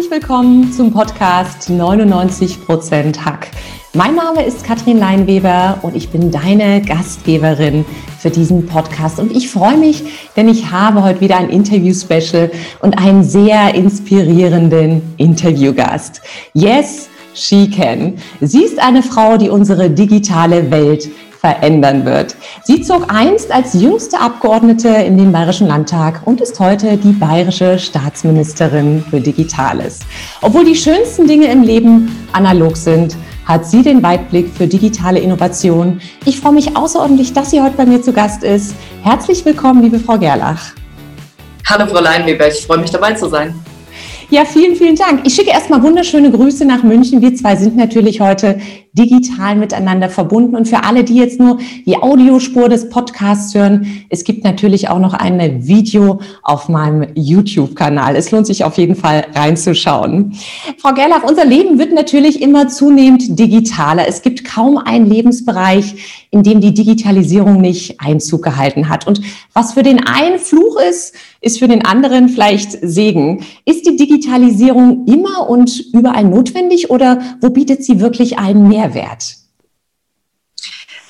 Herzlich willkommen zum Podcast 99% Hack. Mein Name ist Katrin Leinweber und ich bin deine Gastgeberin für diesen Podcast. Und ich freue mich, denn ich habe heute wieder ein Interview-Special und einen sehr inspirierenden Interviewgast. Yes, she can. Sie ist eine Frau, die unsere digitale Welt verändern wird. Sie zog einst als jüngste Abgeordnete in den Bayerischen Landtag und ist heute die bayerische Staatsministerin für Digitales. Obwohl die schönsten Dinge im Leben analog sind, hat sie den Weitblick für digitale Innovation. Ich freue mich außerordentlich, dass sie heute bei mir zu Gast ist. Herzlich willkommen, liebe Frau Gerlach. Hallo, Frau Leinweber, ich freue mich dabei zu sein. Ja, vielen, vielen Dank. Ich schicke erstmal wunderschöne Grüße nach München. Wir zwei sind natürlich heute digital miteinander verbunden. Und für alle, die jetzt nur die Audiospur des Podcasts hören, es gibt natürlich auch noch ein Video auf meinem YouTube-Kanal. Es lohnt sich auf jeden Fall reinzuschauen. Frau Gerlach, unser Leben wird natürlich immer zunehmend digitaler. Es gibt kaum einen Lebensbereich, in dem die Digitalisierung nicht Einzug gehalten hat. Und was für den einen Fluch ist, ist für den anderen vielleicht Segen. Ist die Digitalisierung immer und überall notwendig oder wo bietet sie wirklich einen Mehrwert? Mehrwert?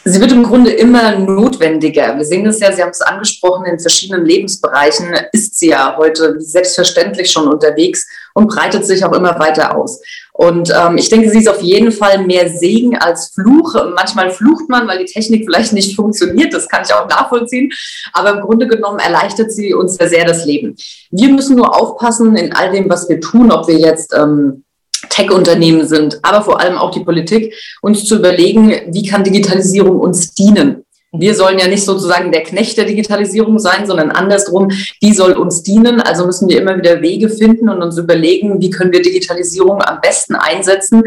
Sie wird im Grunde immer notwendiger. Wir sehen es ja, Sie haben es angesprochen, in verschiedenen Lebensbereichen ist sie ja heute selbstverständlich schon unterwegs und breitet sich auch immer weiter aus. Und ähm, ich denke, sie ist auf jeden Fall mehr Segen als Fluch. Manchmal flucht man, weil die Technik vielleicht nicht funktioniert. Das kann ich auch nachvollziehen. Aber im Grunde genommen erleichtert sie uns sehr das Leben. Wir müssen nur aufpassen in all dem, was wir tun, ob wir jetzt ähm, Tech-Unternehmen sind, aber vor allem auch die Politik, uns zu überlegen, wie kann Digitalisierung uns dienen. Wir sollen ja nicht sozusagen der Knecht der Digitalisierung sein, sondern andersrum, die soll uns dienen. Also müssen wir immer wieder Wege finden und uns überlegen, wie können wir Digitalisierung am besten einsetzen,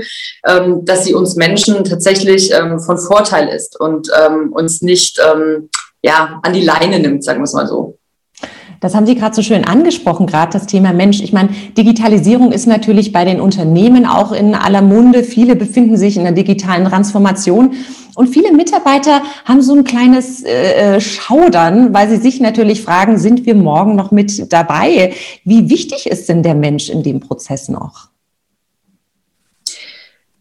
ähm, dass sie uns Menschen tatsächlich ähm, von Vorteil ist und ähm, uns nicht ja, an die Leine nimmt, sagen wir es mal so. Das haben Sie gerade so schön angesprochen, gerade das Thema Mensch. Ich meine, Digitalisierung ist natürlich bei den Unternehmen auch in aller Munde. Viele befinden sich in der digitalen Transformation. Und viele Mitarbeiter haben so ein kleines äh, Schaudern, weil sie sich natürlich fragen, sind wir morgen noch mit dabei? Wie wichtig ist denn der Mensch in dem Prozess noch?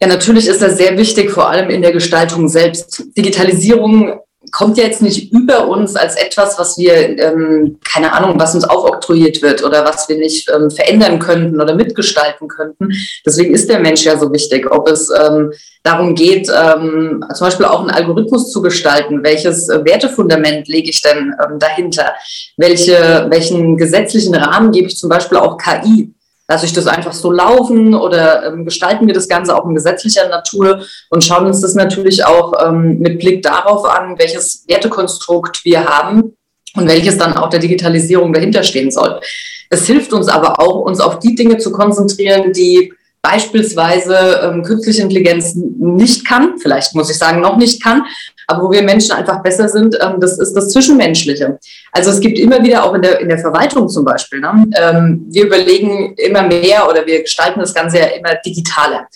Ja, natürlich ist das sehr wichtig, vor allem in der Gestaltung selbst. Digitalisierung kommt ja jetzt nicht über uns als etwas, was wir, ähm, keine Ahnung, was uns aufoktroyiert wird oder was wir nicht ähm, verändern könnten oder mitgestalten könnten. Deswegen ist der Mensch ja so wichtig. Ob es ähm, darum geht, ähm, zum Beispiel auch einen Algorithmus zu gestalten, welches äh, Wertefundament lege ich denn ähm, dahinter? Welche, welchen gesetzlichen Rahmen gebe ich zum Beispiel auch KI? Lasse ich das einfach so laufen oder ähm, gestalten wir das Ganze auch in gesetzlicher Natur und schauen uns das natürlich auch ähm, mit Blick darauf an, welches Wertekonstrukt wir haben und welches dann auch der Digitalisierung dahinter stehen soll. Es hilft uns aber auch, uns auf die Dinge zu konzentrieren, die beispielsweise ähm, künstliche Intelligenz nicht kann, vielleicht muss ich sagen, noch nicht kann, aber wo wir Menschen einfach besser sind, ähm, das ist das Zwischenmenschliche. Also es gibt immer wieder auch in der, in der Verwaltung zum Beispiel, ne, ähm, wir überlegen immer mehr oder wir gestalten das Ganze ja immer digitaler.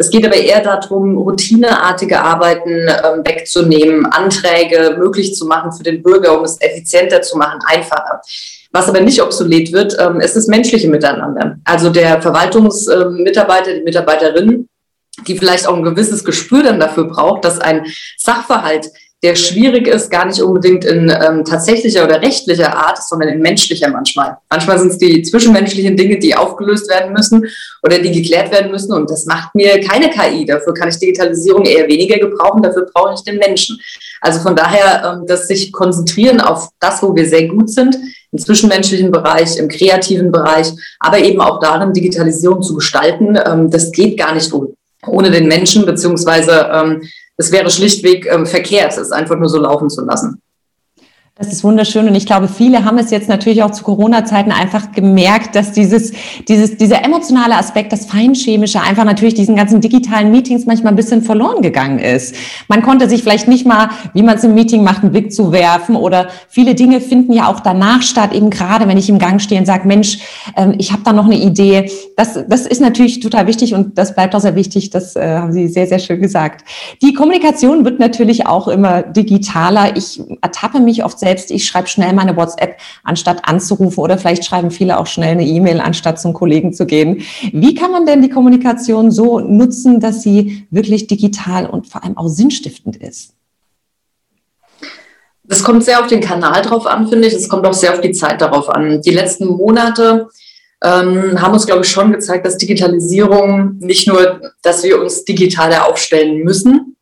Es geht aber eher darum, routineartige Arbeiten ähm, wegzunehmen, Anträge möglich zu machen für den Bürger, um es effizienter zu machen, einfacher. Was aber nicht obsolet wird, ähm, ist das menschliche Miteinander. Also der Verwaltungsmitarbeiter, die Mitarbeiterin, die vielleicht auch ein gewisses Gespür dann dafür braucht, dass ein Sachverhalt der schwierig ist, gar nicht unbedingt in ähm, tatsächlicher oder rechtlicher Art, sondern in menschlicher manchmal. Manchmal sind es die zwischenmenschlichen Dinge, die aufgelöst werden müssen oder die geklärt werden müssen. Und das macht mir keine KI. Dafür kann ich Digitalisierung eher weniger gebrauchen. Dafür brauche ich den Menschen. Also von daher, ähm, dass sich konzentrieren auf das, wo wir sehr gut sind, im zwischenmenschlichen Bereich, im kreativen Bereich, aber eben auch darin, Digitalisierung zu gestalten. Ähm, das geht gar nicht ohne den Menschen, beziehungsweise ähm, es wäre schlichtweg ähm, verkehrt, es einfach nur so laufen zu lassen. Das ist wunderschön und ich glaube, viele haben es jetzt natürlich auch zu Corona-Zeiten einfach gemerkt, dass dieses, dieses, dieser emotionale Aspekt, das Feinchemische, einfach natürlich diesen ganzen digitalen Meetings manchmal ein bisschen verloren gegangen ist. Man konnte sich vielleicht nicht mal, wie man es im Meeting macht, einen Blick zu werfen oder viele Dinge finden ja auch danach statt, eben gerade wenn ich im Gang stehe und sage, Mensch, ähm, ich habe da noch eine Idee. Das, das ist natürlich total wichtig und das bleibt auch sehr wichtig, das äh, haben Sie sehr, sehr schön gesagt. Die Kommunikation wird natürlich auch immer digitaler. Ich ertappe mich oft sehr selbst, ich schreibe schnell meine WhatsApp, anstatt anzurufen oder vielleicht schreiben viele auch schnell eine E-Mail, anstatt zum Kollegen zu gehen. Wie kann man denn die Kommunikation so nutzen, dass sie wirklich digital und vor allem auch sinnstiftend ist? Das kommt sehr auf den Kanal drauf an, finde ich. Es kommt auch sehr auf die Zeit darauf an. Die letzten Monate ähm, haben uns, glaube ich, schon gezeigt, dass Digitalisierung nicht nur, dass wir uns digitaler aufstellen müssen,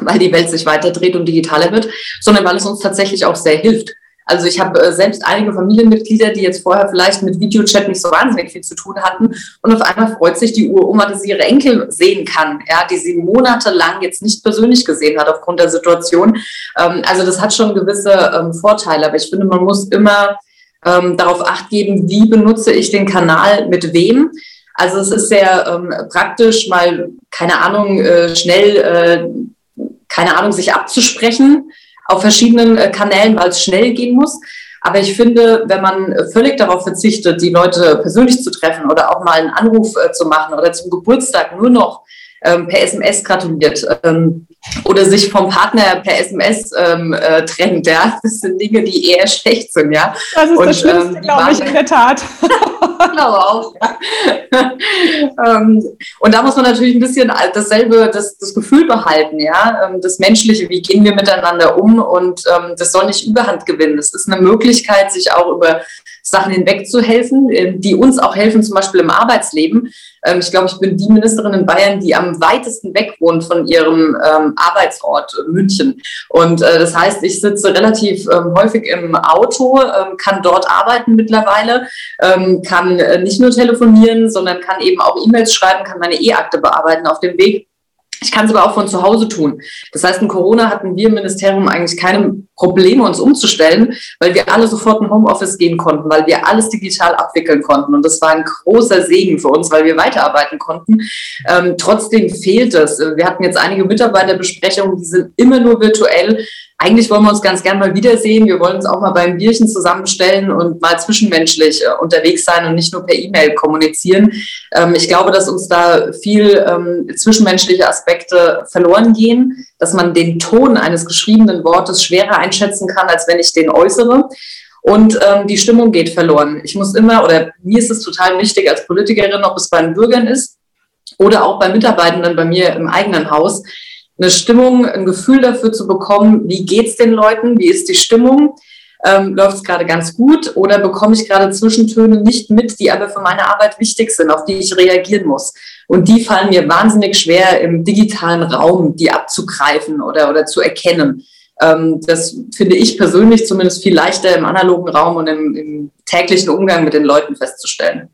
weil die Welt sich weiter dreht und digitaler wird, sondern weil es uns tatsächlich auch sehr hilft. Also ich habe äh, selbst einige Familienmitglieder, die jetzt vorher vielleicht mit Videochat nicht so wahnsinnig viel zu tun hatten und auf einmal freut sich die Uroma, dass sie ihre Enkel sehen kann, ja, die sie monatelang jetzt nicht persönlich gesehen hat aufgrund der Situation. Ähm, also das hat schon gewisse ähm, Vorteile, aber ich finde, man muss immer ähm, darauf acht geben, wie benutze ich den Kanal mit wem. Also es ist sehr ähm, praktisch, mal, keine Ahnung, äh, schnell äh, keine Ahnung, sich abzusprechen auf verschiedenen äh, Kanälen, weil es schnell gehen muss. Aber ich finde, wenn man völlig darauf verzichtet, die Leute persönlich zu treffen oder auch mal einen Anruf äh, zu machen oder zum Geburtstag nur noch ähm, per SMS gratuliert ähm, oder sich vom Partner per SMS ähm, äh, trennt, ja, das sind Dinge, die eher schlecht sind, ja. Das ist und, das Schlimmste, ähm, glaube ich, in der Tat. glaube auch. Ja. ähm, und da muss man natürlich ein bisschen dasselbe, das, das Gefühl behalten, ja, ähm, das Menschliche, wie gehen wir miteinander um und ähm, das soll nicht Überhand gewinnen. Es ist eine Möglichkeit, sich auch über Sachen hinwegzuhelfen, äh, die uns auch helfen, zum Beispiel im Arbeitsleben. Ähm, ich glaube, ich bin die Ministerin in Bayern, die am weitesten weg wohnt von ihrem ähm, Arbeitsort äh, München. Und äh, das heißt, ich sitze relativ ähm, häufig im Auto, kann dort arbeiten mittlerweile, kann nicht nur telefonieren, sondern kann eben auch E-Mails schreiben, kann meine E-Akte bearbeiten auf dem Weg. Ich kann es aber auch von zu Hause tun. Das heißt, in Corona hatten wir im Ministerium eigentlich keine Probleme, uns umzustellen, weil wir alle sofort in Homeoffice gehen konnten, weil wir alles digital abwickeln konnten. Und das war ein großer Segen für uns, weil wir weiterarbeiten konnten. Ähm, trotzdem fehlt es. Wir hatten jetzt einige Mitarbeiterbesprechungen, die sind immer nur virtuell eigentlich wollen wir uns ganz gern mal wiedersehen. Wir wollen uns auch mal beim Bierchen zusammenstellen und mal zwischenmenschlich äh, unterwegs sein und nicht nur per E-Mail kommunizieren. Ähm, ich glaube, dass uns da viel ähm, zwischenmenschliche Aspekte verloren gehen, dass man den Ton eines geschriebenen Wortes schwerer einschätzen kann, als wenn ich den äußere. Und ähm, die Stimmung geht verloren. Ich muss immer, oder mir ist es total wichtig als Politikerin, ob es bei den Bürgern ist oder auch bei Mitarbeitenden bei mir im eigenen Haus, eine Stimmung, ein Gefühl dafür zu bekommen, wie geht's den Leuten, wie ist die Stimmung, ähm, läuft es gerade ganz gut oder bekomme ich gerade Zwischentöne nicht mit, die aber für meine Arbeit wichtig sind, auf die ich reagieren muss. Und die fallen mir wahnsinnig schwer im digitalen Raum, die abzugreifen oder, oder zu erkennen. Ähm, das finde ich persönlich zumindest viel leichter im analogen Raum und im, im täglichen Umgang mit den Leuten festzustellen.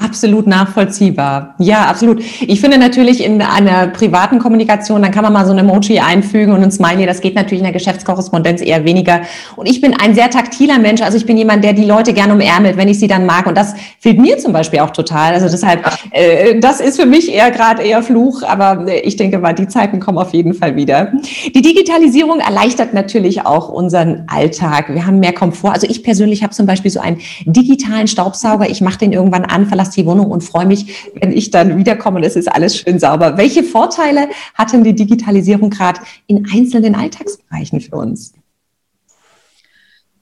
Absolut nachvollziehbar. Ja, absolut. Ich finde natürlich in einer privaten Kommunikation, dann kann man mal so ein Emoji einfügen und ein Smiley. Das geht natürlich in der Geschäftskorrespondenz eher weniger. Und ich bin ein sehr taktiler Mensch. Also ich bin jemand, der die Leute gerne umärmelt, wenn ich sie dann mag. Und das fehlt mir zum Beispiel auch total. Also deshalb, äh, das ist für mich eher gerade eher Fluch. Aber äh, ich denke mal, die Zeiten kommen auf jeden Fall wieder. Die Digitalisierung erleichtert natürlich auch unseren Alltag. Wir haben mehr Komfort. Also ich persönlich habe zum Beispiel so einen digitalen Staubsauger. Ich mache den irgendwann an, verlasse die Wohnung und freue mich, wenn ich dann wiederkomme und es ist alles schön sauber. Welche Vorteile hat denn die Digitalisierung gerade in einzelnen Alltagsbereichen für uns?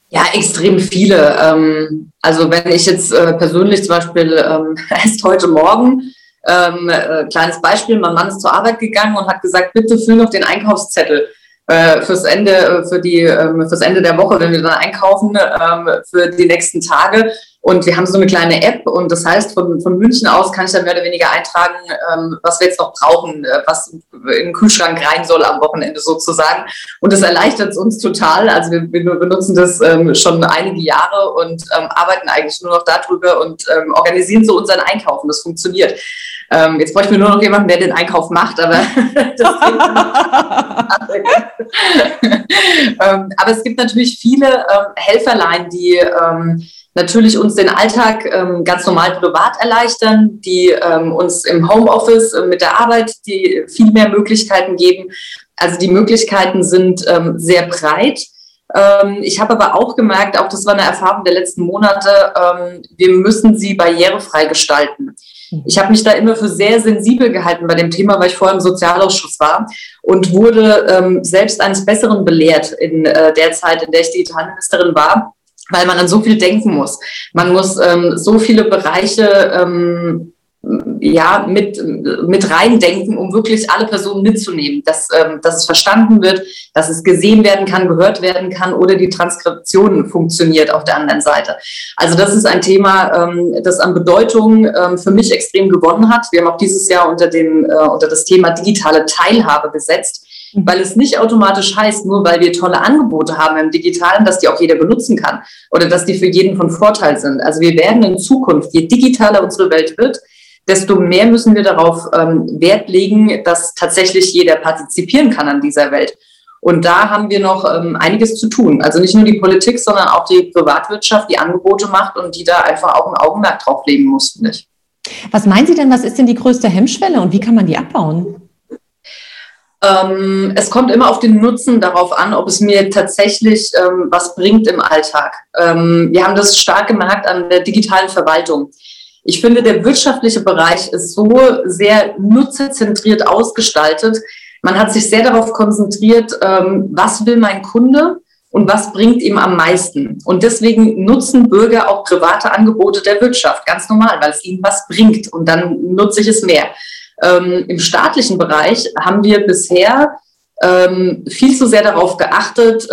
Ja, extrem viele. Ähm, also wenn ich jetzt äh, persönlich zum Beispiel ähm, erst heute Morgen, ähm, äh, kleines Beispiel, mein Mann ist zur Arbeit gegangen und hat gesagt, bitte füll noch den Einkaufszettel äh, fürs Ende, für die, fürs Ende der Woche, wenn wir dann einkaufen, für die nächsten Tage. Und wir haben so eine kleine App und das heißt, von, von München aus kann ich dann mehr oder weniger eintragen, ähm, was wir jetzt noch brauchen, äh, was in den Kühlschrank rein soll am Wochenende sozusagen. Und das erleichtert uns total. Also wir, wir benutzen das ähm, schon einige Jahre und ähm, arbeiten eigentlich nur noch darüber und ähm, organisieren so unseren Einkaufen. Das funktioniert. Ähm, jetzt bräuchten wir nur noch jemanden, der den Einkauf macht, aber ähm, aber es gibt natürlich viele ähm, Helferlein, die ähm, natürlich uns den Alltag ähm, ganz normal privat erleichtern, die ähm, uns im Homeoffice äh, mit der Arbeit die viel mehr Möglichkeiten geben. Also die Möglichkeiten sind sehr breit. Ich habe aber auch gemerkt, auch das war eine Erfahrung der letzten Monate, wir müssen sie barrierefrei gestalten. Ich habe mich da immer für sehr sensibel gehalten bei dem Thema, weil ich vorher im Sozialausschuss war und wurde ähm, selbst eines Besseren belehrt in äh, der Zeit, in der ich Digitalministerin war weil man an so viel denken muss. Man muss ähm, so viele Bereiche ähm, ja, mit, mit reindenken, um wirklich alle Personen mitzunehmen, dass, ähm, dass es verstanden wird, dass es gesehen werden kann, gehört werden kann oder die Transkription funktioniert auf der anderen Seite. Also das ist ein Thema, ähm, das an Bedeutung ähm, für mich extrem gewonnen hat. Wir haben auch dieses Jahr unter, dem, äh, unter das Thema digitale Teilhabe gesetzt Mhm. weil es nicht automatisch heißt, nur weil wir tolle Angebote haben im Digitalen, dass die auch jeder benutzen kann oder dass die für jeden von Vorteil sind. Also wir werden in Zukunft, je digitaler unsere Welt wird, desto mehr müssen wir darauf ähm, Wert legen, dass tatsächlich jeder partizipieren kann an dieser Welt. Und da haben wir noch ähm, einiges zu tun. Also nicht nur die Politik, sondern auch die Privatwirtschaft, die Angebote macht und die da einfach auch ein Augenmerk drauf legen muss, finde ich. Was meinen Sie denn, was ist denn die größte Hemmschwelle und wie kann man die abbauen? Ähm, es kommt immer auf den Nutzen darauf an, ob es mir tatsächlich ähm, was bringt im Alltag. Ähm, wir haben das stark gemerkt an der digitalen Verwaltung. Ich finde, der wirtschaftliche Bereich ist so sehr nutzerzentriert ausgestaltet. Man hat sich sehr darauf konzentriert, ähm, was will mein Kunde und was bringt ihm am meisten. Und deswegen nutzen Bürger auch private Angebote der Wirtschaft, ganz normal, weil es ihnen was bringt und dann nutze ich es mehr. Ähm, Im staatlichen Bereich haben wir bisher ähm, viel zu sehr darauf geachtet,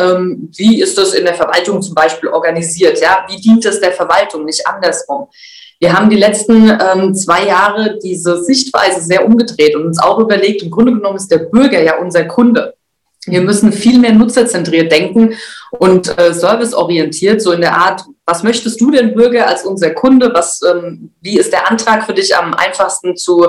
wie ist das in der Verwaltung zum Beispiel organisiert, ja, wie dient es der Verwaltung, nicht andersrum. Wir haben die letzten ähm, zwei Jahre diese Sichtweise sehr umgedreht und uns auch überlegt, im Grunde genommen ist der Bürger ja unser Kunde. Wir müssen viel mehr nutzerzentriert denken und äh, serviceorientiert, so in der Art, was möchtest du denn, Bürger, als unser Kunde? Was, ähm, wie ist der Antrag für dich am einfachsten zu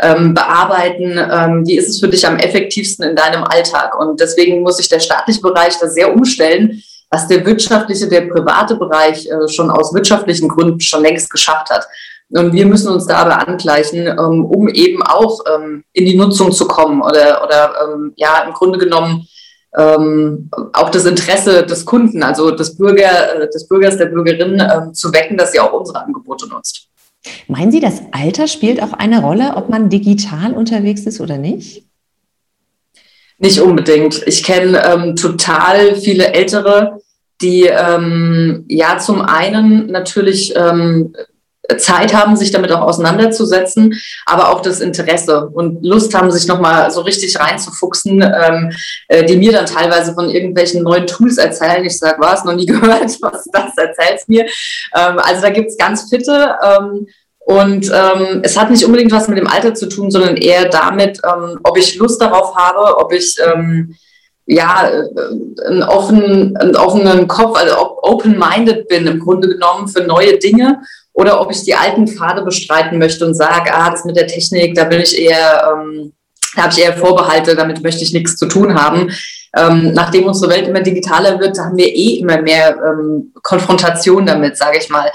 ähm, bearbeiten? Ähm, wie ist es für dich am effektivsten in deinem Alltag? Und deswegen muss sich der staatliche Bereich da sehr umstellen, was der wirtschaftliche, der private Bereich äh, schon aus wirtschaftlichen Gründen schon längst geschafft hat. Und wir müssen uns da aber angleichen, ähm, um eben auch ähm, in die Nutzung zu kommen oder, oder ähm, ja, im Grunde genommen ähm, auch das Interesse des Kunden, also des, Bürger, äh, des Bürgers, der Bürgerin ähm, zu wecken, dass sie auch unsere Angebote nutzt. Meinen Sie, das Alter spielt auch eine Rolle, ob man digital unterwegs ist oder nicht? Nicht unbedingt. Ich kenne ähm, total viele Ältere, die ähm, ja zum einen natürlich ähm, Zeit haben, sich damit auch auseinanderzusetzen, aber auch das Interesse und Lust haben, sich nochmal so richtig reinzufuchsen, ähm, äh, die mir dann teilweise von irgendwelchen neuen Tools erzählen. Ich sage, was, noch nie gehört, was das erzählst mir. Ähm, also da gibt's ganz fitte. Ähm, und ähm, es hat nicht unbedingt was mit dem Alter zu tun, sondern eher damit, ähm, ob ich Lust darauf habe, ob ich ähm, ja, äh, einen offenen, einen offenen Kopf, also open-minded bin im Grunde genommen für neue Dinge oder ob ich die alten Pfade bestreiten möchte und sage, ah, das mit der Technik, da bin ich eher, ähm, da habe ich eher Vorbehalte, damit möchte ich nichts zu tun haben. Ähm, nachdem unsere Welt immer digitaler wird, haben wir eh immer mehr ähm, Konfrontation damit, sage ich mal.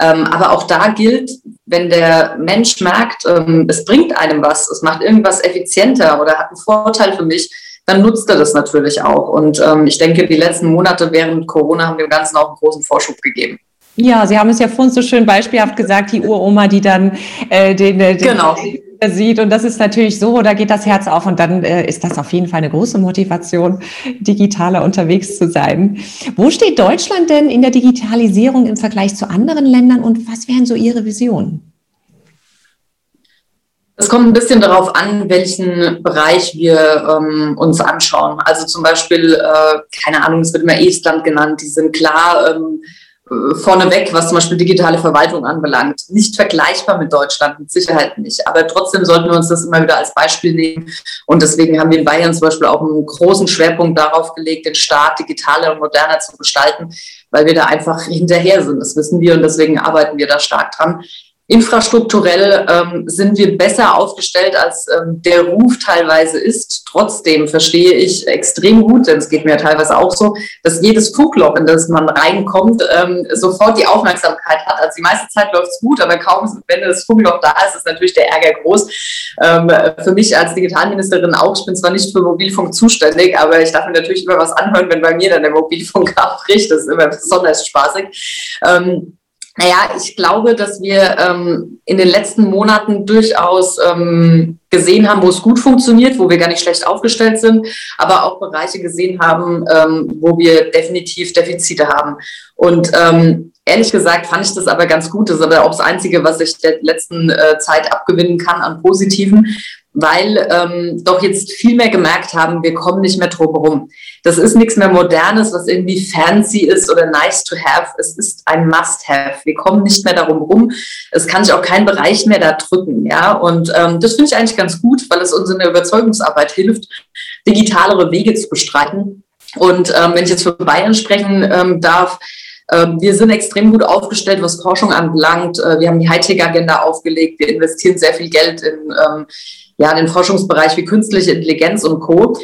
Ähm, aber auch da gilt, wenn der Mensch merkt, ähm, es bringt einem was, es macht irgendwas effizienter oder hat einen Vorteil für mich, dann nutzt er das natürlich auch. Und ähm, ich denke, die letzten Monate während Corona haben dem Ganzen auch einen großen Vorschub gegeben. Ja, Sie haben es ja vorhin so schön beispielhaft gesagt, die Uroma, die dann äh, den, den genau. Sieht. Und das ist natürlich so, da geht das Herz auf und dann äh, ist das auf jeden Fall eine große Motivation, digitaler unterwegs zu sein. Wo steht Deutschland denn in der Digitalisierung im Vergleich zu anderen Ländern und was wären so Ihre Visionen? Es kommt ein bisschen darauf an, welchen Bereich wir ähm, uns anschauen. Also zum Beispiel, äh, keine Ahnung, es wird immer Estland genannt, die sind klar ähm, vorneweg, was zum Beispiel digitale Verwaltung anbelangt. Nicht vergleichbar mit Deutschland, mit Sicherheit nicht. Aber trotzdem sollten wir uns das immer wieder als Beispiel nehmen. Und deswegen haben wir in Bayern zum Beispiel auch einen großen Schwerpunkt darauf gelegt, den Staat digitaler und moderner zu gestalten, weil wir da einfach hinterher sind. Das wissen wir und deswegen arbeiten wir da stark dran. Infrastrukturell ähm, sind wir besser aufgestellt, als ähm, der Ruf teilweise ist. Trotzdem verstehe ich extrem gut, denn es geht mir teilweise auch so, dass jedes Funkloch, in das man reinkommt, ähm, sofort die Aufmerksamkeit hat. Also die meiste Zeit läuft es gut, aber kaum, wenn das Funkloch da ist, ist natürlich der Ärger groß. Ähm, für mich als Digitalministerin auch, ich bin zwar nicht für Mobilfunk zuständig, aber ich darf mir natürlich immer was anhören, wenn bei mir dann der Mobilfunk abbricht. Das ist immer besonders spaßig. Naja, ich glaube, dass wir ähm, in den letzten Monaten durchaus ähm, gesehen haben, wo es gut funktioniert, wo wir gar nicht schlecht aufgestellt sind, aber auch Bereiche gesehen haben, ähm, wo wir definitiv Defizite haben. Und ähm, ehrlich gesagt fand ich das aber ganz gut. Das ist aber auch das Einzige, was ich der letzten äh, Zeit abgewinnen kann an Positiven, weil ähm, doch jetzt viel mehr gemerkt haben, wir kommen nicht mehr drum herum. Das ist nichts mehr Modernes, was irgendwie fancy ist oder nice to have. Es ist ein Must-have. Wir kommen nicht mehr darum rum. Es kann sich auch kein Bereich mehr da drücken. Ja? Und ähm, das finde ich eigentlich ganz gut, weil es uns in der Überzeugungsarbeit hilft, digitalere Wege zu bestreiten. Und ähm, wenn ich jetzt für Bayern sprechen ähm, darf, ähm, wir sind extrem gut aufgestellt, was Forschung anbelangt. Äh, wir haben die Hightech-Agenda aufgelegt. Wir investieren sehr viel Geld in ähm, ja, den Forschungsbereich wie künstliche Intelligenz und Co.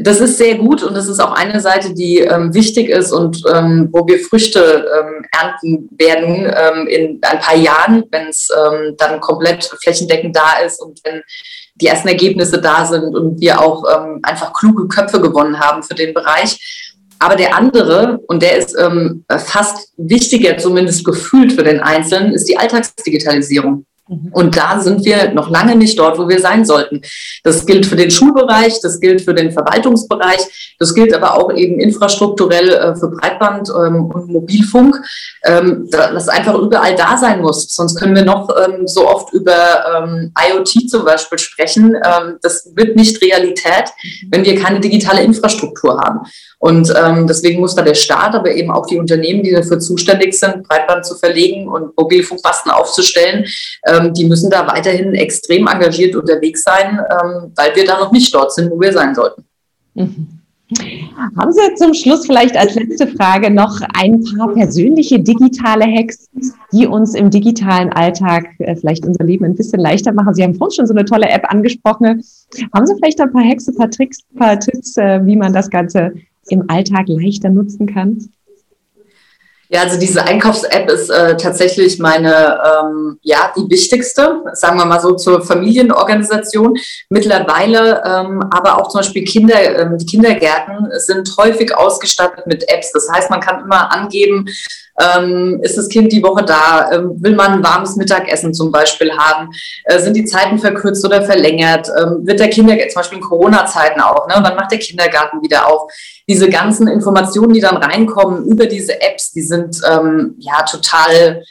Das ist sehr gut und das ist auch eine Seite, die ähm, wichtig ist und ähm, wo wir Früchte ähm, ernten werden ähm, in ein paar Jahren, wenn es ähm, dann komplett flächendeckend da ist und wenn die ersten Ergebnisse da sind und wir auch ähm, einfach kluge Köpfe gewonnen haben für den Bereich. Aber der andere, und der ist fast wichtiger, zumindest gefühlt für den Einzelnen, ist die Alltagsdigitalisierung. Mhm. Und da sind wir noch lange nicht dort, wo wir sein sollten. Das gilt für den Schulbereich, das gilt für den Verwaltungsbereich, das gilt aber auch eben infrastrukturell äh, für Breitband ähm, und Mobilfunk, ähm, das einfach überall da sein muss. Sonst können wir noch ähm, so oft über IoT zum Beispiel sprechen. Das wird nicht Realität, mhm. wenn wir keine digitale Infrastruktur haben. Und deswegen muss da der Staat, aber eben auch die Unternehmen, die dafür zuständig sind, Breitband zu verlegen und Mobilfunkmasten aufzustellen, ähm, die müssen da weiterhin extrem engagiert unterwegs sein, ähm, weil wir da noch nicht dort sind, wo wir sein sollten. Mhm. Haben Sie zum Schluss vielleicht als letzte Frage noch ein paar persönliche digitale Hacks, die uns im digitalen Alltag äh, vielleicht unser Leben ein bisschen leichter machen? Sie haben vorhin schon so eine tolle App angesprochen. Haben Sie vielleicht ein paar Hacks, ein paar Tricks, ein paar Tipps, äh, wie man das Ganze im Alltag leichter nutzen kann? Ja, also diese Einkaufs-App ist äh, tatsächlich meine, ähm, ja, die wichtigste, sagen wir mal so zur Familienorganisation. Mittlerweile, ähm, aber auch zum Beispiel Kinder, ähm, die Kindergärten sind häufig ausgestattet mit Apps. Das heißt, man kann immer angeben, ähm, ist das Kind die Woche da? Ähm, will man ein warmes Mittagessen zum Beispiel haben? Äh, sind die Zeiten verkürzt oder verlängert? Ähm, wird der Kindergarten, zum Beispiel in Corona-Zeiten auch, ne? wann macht der Kindergarten wieder auf? Diese ganzen Informationen, die dann reinkommen über diese Apps, die sind ähm, ja total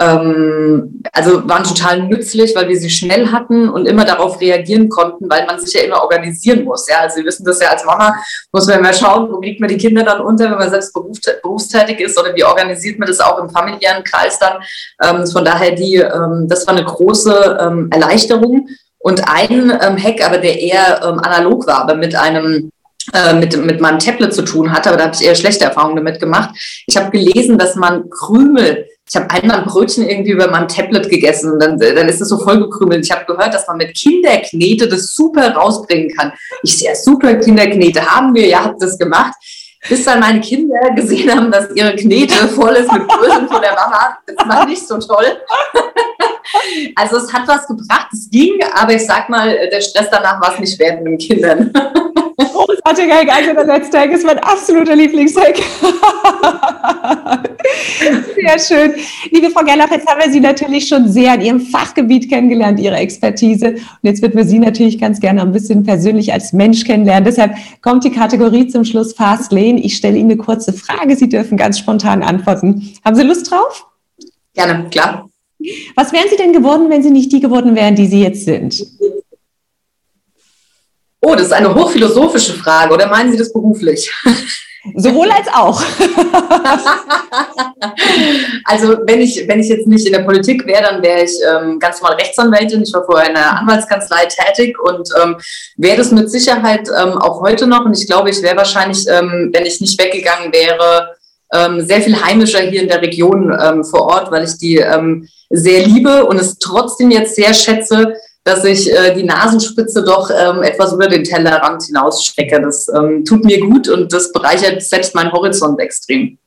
ähm, also waren total nützlich, weil wir sie schnell hatten und immer darauf reagieren konnten, weil man sich ja immer organisieren muss. Ja, also Sie wissen das ja als Mama, muss man immer schauen, wo kriegt man die Kinder dann unter, wenn man selbst berufstätig ist oder wie organisiert man das auch im familiären Kreis dann. Ähm, von daher die, ähm, das war eine große ähm, Erleichterung. Und ein ähm, Hack, aber der eher ähm, analog war, aber mit einem äh, mit, mit meinem Tablet zu tun hatte, aber da habe ich eher schlechte Erfahrungen damit gemacht. Ich habe gelesen, dass man Krümel ich habe einmal ein Brötchen irgendwie über meinem Tablet gegessen und dann, dann ist es so vollgekrümelt. Ich habe gehört, dass man mit Kinderknete das super rausbringen kann. Ich sehe, super Kinderknete haben wir, ja, habt das gemacht. Bis dann meine Kinder gesehen haben, dass ihre Knete voll ist mit Brötchen von der Mama. Das war nicht so toll. Also es hat was gebracht, es ging, aber ich sag mal, der Stress danach war es nicht wert mit den Kindern. Großartiger Hack, also der letzte Hack ist mein absoluter Lieblingshack. Sehr schön. Liebe Frau Gerlach, jetzt haben wir Sie natürlich schon sehr in Ihrem Fachgebiet kennengelernt, Ihre Expertise. Und jetzt wird wir Sie natürlich ganz gerne ein bisschen persönlich als Mensch kennenlernen. Deshalb kommt die Kategorie zum Schluss Fast Lane. Ich stelle Ihnen eine kurze Frage. Sie dürfen ganz spontan antworten. Haben Sie Lust drauf? Gerne, klar. Was wären Sie denn geworden, wenn Sie nicht die geworden wären, die Sie jetzt sind? Oh, das ist eine hochphilosophische Frage. Oder meinen Sie das beruflich? Sowohl als auch. also wenn ich, wenn ich jetzt nicht in der Politik wäre, dann wäre ich ähm, ganz normal Rechtsanwältin. Ich war vorher in einer Anwaltskanzlei tätig und ähm, wäre das mit Sicherheit ähm, auch heute noch. Und ich glaube, ich wäre wahrscheinlich, ähm, wenn ich nicht weggegangen wäre, ähm, sehr viel heimischer hier in der Region ähm, vor Ort, weil ich die sehr liebe und es trotzdem jetzt sehr schätze, dass ich äh, die Nasenspitze doch ähm, etwas über den Tellerrand hinausstecke. Das ähm, tut mir gut und das bereichert selbst meinen Horizont extrem.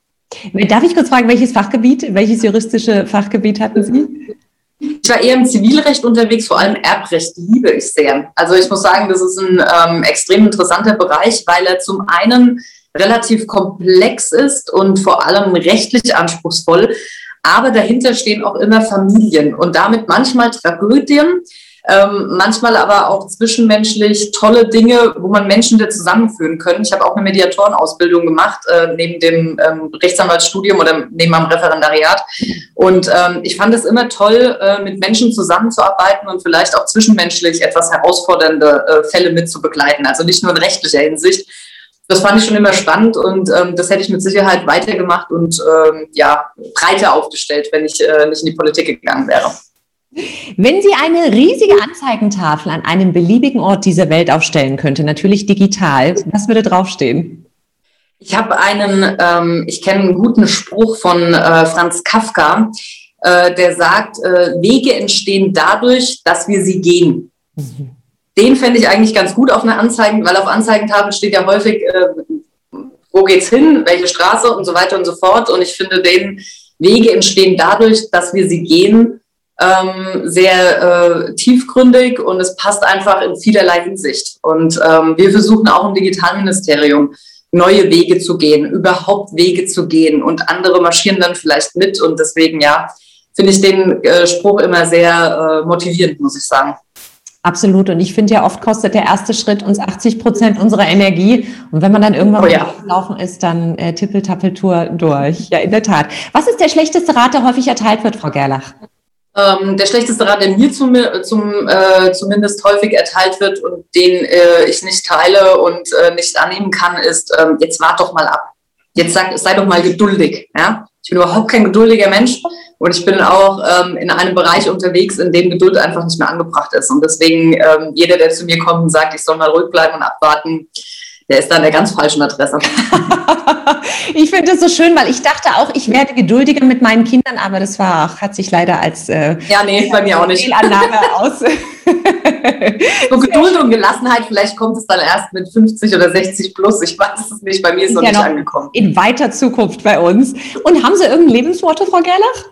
Darf ich kurz fragen, welches Fachgebiet, welches juristische Fachgebiet hatten Sie? Ich war eher im Zivilrecht unterwegs, vor allem Erbrecht liebe ich sehr. Also ich muss sagen, das ist ein ähm, extrem interessanter Bereich, weil er zum einen relativ komplex ist und vor allem rechtlich anspruchsvoll, aber dahinter stehen auch immer Familien und damit manchmal Tragödien, ähm, manchmal aber auch zwischenmenschlich tolle Dinge, wo man Menschen wieder zusammenführen können. Ich habe auch eine Mediatorenausbildung gemacht, äh, neben dem ähm, Rechtsanwaltsstudium oder neben meinem Referendariat. Und ähm, ich fand es immer toll, äh, mit Menschen zusammenzuarbeiten und vielleicht auch zwischenmenschlich etwas herausfordernde äh, Fälle mitzubegleiten. Also nicht nur in rechtlicher Hinsicht. Das fand ich schon immer spannend und ähm, das hätte ich mit Sicherheit weitergemacht und ähm, ja, breiter aufgestellt, wenn ich äh, nicht in die Politik gegangen wäre. Wenn Sie eine riesige Anzeigentafel an einem beliebigen Ort dieser Welt aufstellen könnte, natürlich digital, was würde draufstehen? Ich habe einen, ähm, ich kenne einen guten Spruch von äh, Franz Kafka, äh, der sagt, äh, Wege entstehen dadurch, dass wir sie gehen. Mhm. Den fände ich eigentlich ganz gut auf einer Anzeigen, weil auf Anzeigentafel steht ja häufig, äh, wo geht's hin, welche Straße und so weiter und so fort. Und ich finde, den Wege entstehen dadurch, dass wir sie gehen ähm, sehr äh, tiefgründig und es passt einfach in vielerlei Hinsicht. Und ähm, wir versuchen auch im Digitalministerium neue Wege zu gehen, überhaupt Wege zu gehen und andere marschieren dann vielleicht mit und deswegen ja, finde ich den äh, Spruch immer sehr äh, motivierend, muss ich sagen. Absolut. Und ich finde ja, oft kostet der erste Schritt uns 80 Prozent unserer Energie. Und wenn man dann irgendwann oh, ja. laufen ist, dann äh, Tippeltappeltour durch. Ja, in der Tat. Was ist der schlechteste Rat, der häufig erteilt wird, Frau Gerlach? Ähm, der schlechteste Rat, der mir zum, zum, äh, zumindest häufig erteilt wird und den äh, ich nicht teile und äh, nicht annehmen kann, ist, ähm, jetzt wart doch mal ab. Jetzt sag, sei doch mal geduldig. Ja? Ich bin überhaupt kein geduldiger Mensch und ich bin auch ähm, in einem Bereich unterwegs, in dem Geduld einfach nicht mehr angebracht ist. Und deswegen, ähm, jeder, der zu mir kommt und sagt, ich soll mal ruhig bleiben und abwarten, der ist an der ganz falschen Adresse. ich finde das so schön, weil ich dachte auch, ich werde geduldiger mit meinen Kindern, aber das war hat sich leider als äh, ja, nee, bei mir auch nicht. Fehlannahme aus. so Geduld und Gelassenheit, vielleicht kommt es dann erst mit 50 oder 60 plus. Ich weiß es nicht, bei mir ist es noch ja, nicht noch angekommen. In weiter Zukunft bei uns. Und haben Sie irgendein Lebensmotto, Frau Gerlach?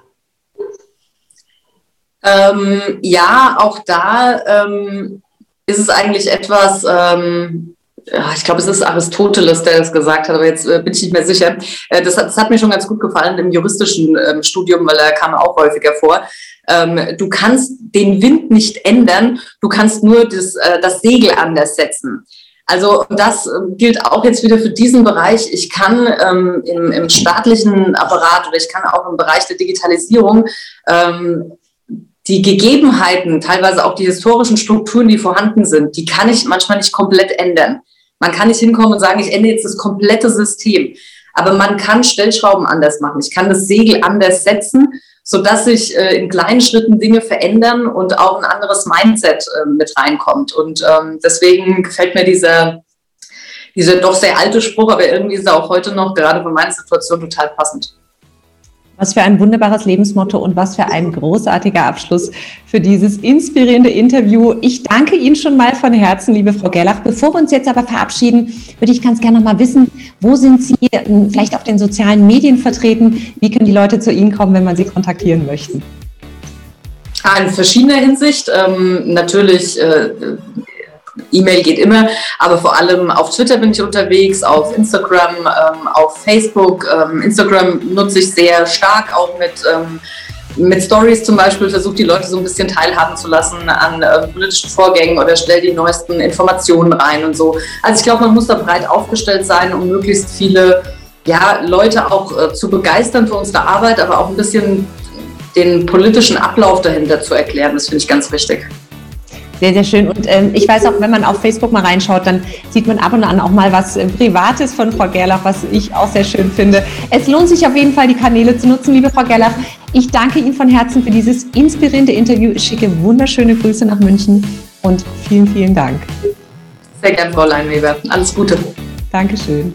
Ähm, ja, auch da ähm, ist es eigentlich etwas, ähm, ich glaube, es ist Aristoteles, der das gesagt hat, aber jetzt äh, bin ich nicht mehr sicher. Äh, das, hat, das, hat, mir schon ganz gut gefallen im juristischen ähm, Studium, weil er kam auch häufiger vor. Ähm, du kannst den Wind nicht ändern, du kannst nur das, äh, das Segel anders setzen. Also das ähm, gilt auch jetzt wieder für diesen Bereich. Ich kann ähm, im, im, staatlichen Apparat oder ich kann auch im Bereich der Digitalisierung ähm, die Gegebenheiten, teilweise auch die historischen Strukturen, die vorhanden sind, die kann ich manchmal nicht komplett ändern. Man kann nicht hinkommen und sagen, ich ändere jetzt das komplette System. Aber man kann Stellschrauben anders machen. Ich kann das Segel anders setzen, sodass sich äh, in kleinen Schritten Dinge verändern und auch ein anderes Mindset äh, mit reinkommt. Und ähm, deswegen gefällt mir dieser, dieser doch sehr alte Spruch, aber irgendwie ist er auch heute noch, gerade für meine Situation, total passend. Was für ein wunderbares Lebensmotto und was für ein großartiger Abschluss für dieses inspirierende Interview. Ich danke Ihnen schon mal von Herzen, liebe Frau Gerlach. Bevor wir uns jetzt aber verabschieden, würde ich ganz gerne noch mal wissen, wo sind Sie ähm, vielleicht auf den sozialen Medien vertreten? Wie können die Leute zu Ihnen kommen, wenn man Sie kontaktieren möchte? Ah, in verschiedener Hinsicht. Ähm, natürlich äh, E-Mail geht immer, aber vor allem auf Twitter bin ich unterwegs, auf Instagram, ähm, auf Facebook. Ähm, Instagram nutze ich sehr stark, auch mit, ähm, mit Stories zum Beispiel, versuche die Leute so ein bisschen teilhaben zu lassen an äh, politischen Vorgängen oder stelle die neuesten Informationen rein und so. Also ich glaube, man muss da breit aufgestellt sein, um möglichst viele ja, Leute auch äh, zu begeistern für unsere Arbeit, aber auch ein bisschen den politischen Ablauf dahinter zu erklären. Das finde ich ganz wichtig. Sehr, sehr schön. Und ähm, ich weiß auch, wenn man auf Facebook mal reinschaut, dann sieht man ab und an auch mal was äh, Privates von Frau Gerlach, was ich auch sehr schön finde. Es lohnt sich auf jeden Fall, die Kanäle zu nutzen, liebe Frau Gerlach. Ich danke Ihnen von Herzen für dieses inspirierende Interview. Ich schicke wunderschöne Grüße nach München und vielen, vielen Dank. Sehr gern, Frau Leinweber. Alles Gute. Dankeschön.